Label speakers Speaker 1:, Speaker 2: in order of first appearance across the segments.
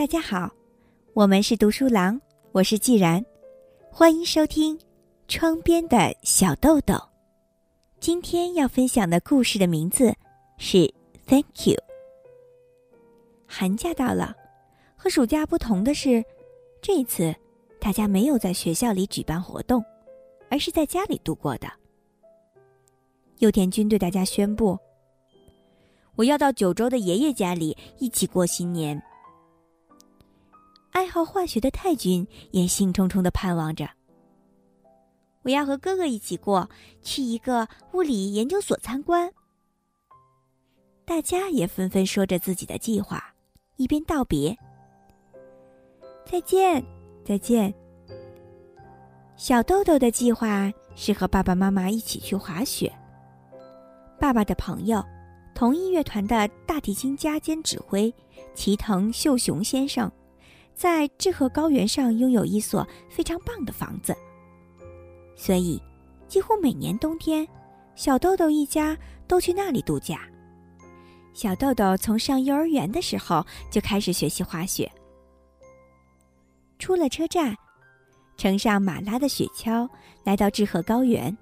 Speaker 1: 大家好，我们是读书郎，我是既然，欢迎收听《窗边的小豆豆》。今天要分享的故事的名字是《Thank You》。寒假到了，和暑假不同的是，这一次大家没有在学校里举办活动，而是在家里度过的。佑田君对大家宣布：“我要到九州的爷爷家里一起过新年。”爱好化学的太君也兴冲冲的盼望着：“我要和哥哥一起过去一个物理研究所参观。”大家也纷纷说着自己的计划，一边道别：“再见，再见。”小豆豆的计划是和爸爸妈妈一起去滑雪。爸爸的朋友，同一乐团的大提琴家兼指挥齐藤秀雄先生，在志贺高原上拥有一所非常棒的房子，所以几乎每年冬天，小豆豆一家都去那里度假。小豆豆从上幼儿园的时候就开始学习滑雪。出了车站，乘上马拉的雪橇，来到志贺高原。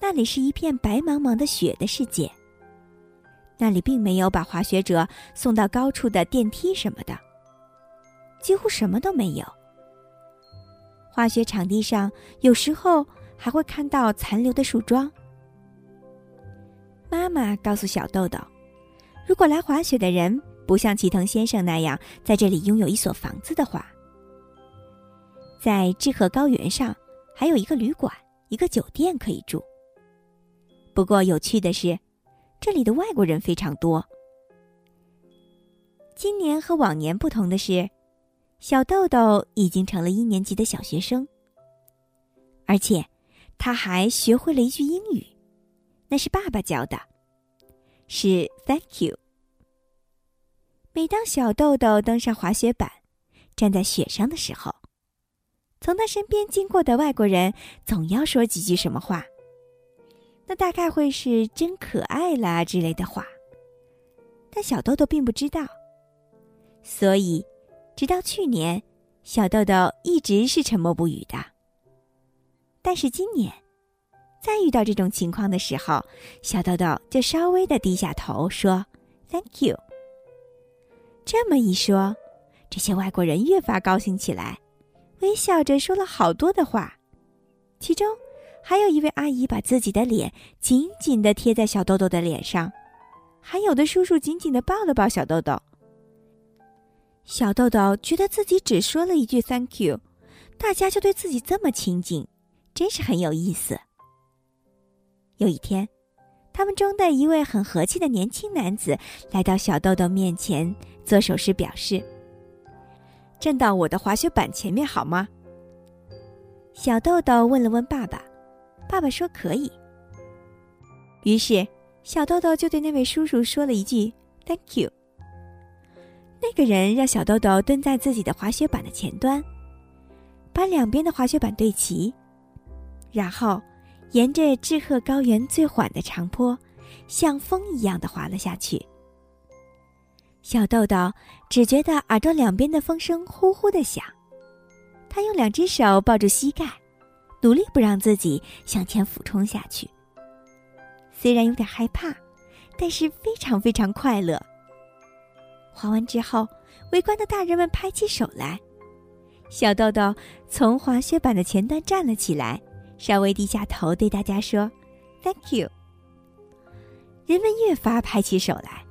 Speaker 1: 那里是一片白茫茫的雪的世界。那里并没有把滑雪者送到高处的电梯什么的，几乎什么都没有。滑雪场地上有时候还会看到残留的树桩。妈妈告诉小豆豆，如果来滑雪的人不像齐藤先生那样在这里拥有一所房子的话，在志贺高原上还有一个旅馆、一个酒店可以住。不过有趣的是，这里的外国人非常多。今年和往年不同的是，小豆豆已经成了一年级的小学生，而且他还学会了一句英语，那是爸爸教的，是 “Thank you”。每当小豆豆登上滑雪板，站在雪上的时候，从他身边经过的外国人总要说几句什么话。那大概会是“真可爱啦”之类的话，但小豆豆并不知道。所以，直到去年，小豆豆一直是沉默不语的。但是今年，再遇到这种情况的时候，小豆豆就稍微的低下头说 “Thank you”。这么一说，这些外国人越发高兴起来，微笑着说了好多的话，其中。还有一位阿姨把自己的脸紧紧的贴在小豆豆的脸上，还有的叔叔紧紧的抱了抱小豆豆。小豆豆觉得自己只说了一句 “thank you”，大家就对自己这么亲近，真是很有意思。有一天，他们中的一位很和气的年轻男子来到小豆豆面前，做手势表示：“站到我的滑雪板前面好吗？”小豆豆问了问爸爸。爸爸说可以。于是，小豆豆就对那位叔叔说了一句 “Thank you”。那个人让小豆豆蹲在自己的滑雪板的前端，把两边的滑雪板对齐，然后沿着志贺高原最缓的长坡，像风一样的滑了下去。小豆豆只觉得耳朵两边的风声呼呼的响，他用两只手抱住膝盖。努力不让自己向前俯冲下去。虽然有点害怕，但是非常非常快乐。滑完之后，围观的大人们拍起手来。小豆豆从滑雪板的前端站了起来，稍微低下头对大家说：“Thank you。”人们越发拍起手来。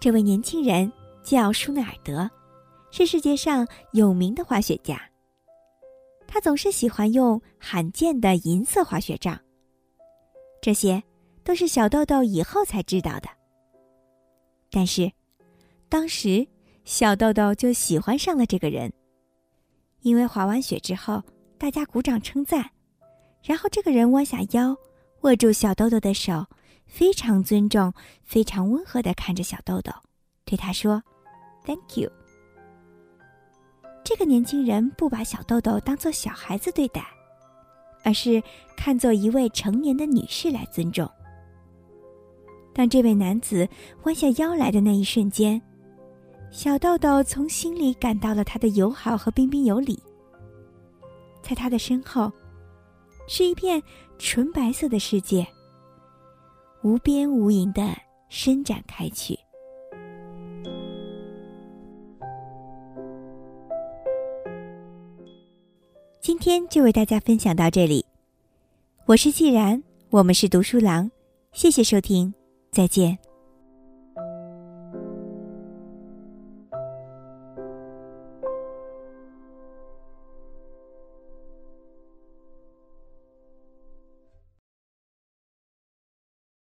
Speaker 1: 这位年轻人叫舒纳尔德，是世界上有名的滑雪家。他总是喜欢用罕见的银色滑雪杖。这些都是小豆豆以后才知道的。但是，当时小豆豆就喜欢上了这个人，因为滑完雪之后，大家鼓掌称赞，然后这个人弯下腰，握住小豆豆的手，非常尊重、非常温和的看着小豆豆，对他说：“Thank you。”这个年轻人不把小豆豆当做小孩子对待，而是看作一位成年的女士来尊重。当这位男子弯下腰来的那一瞬间，小豆豆从心里感到了他的友好和彬彬有礼。在他的身后，是一片纯白色的世界，无边无垠的伸展开去。今天就为大家分享到这里，我是既然，我们是读书郎，谢谢收听，再见。